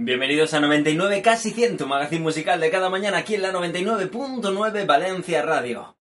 Bienvenidos a 99 casi 100, magazine musical de cada mañana aquí en la 99.9 Valencia Radio.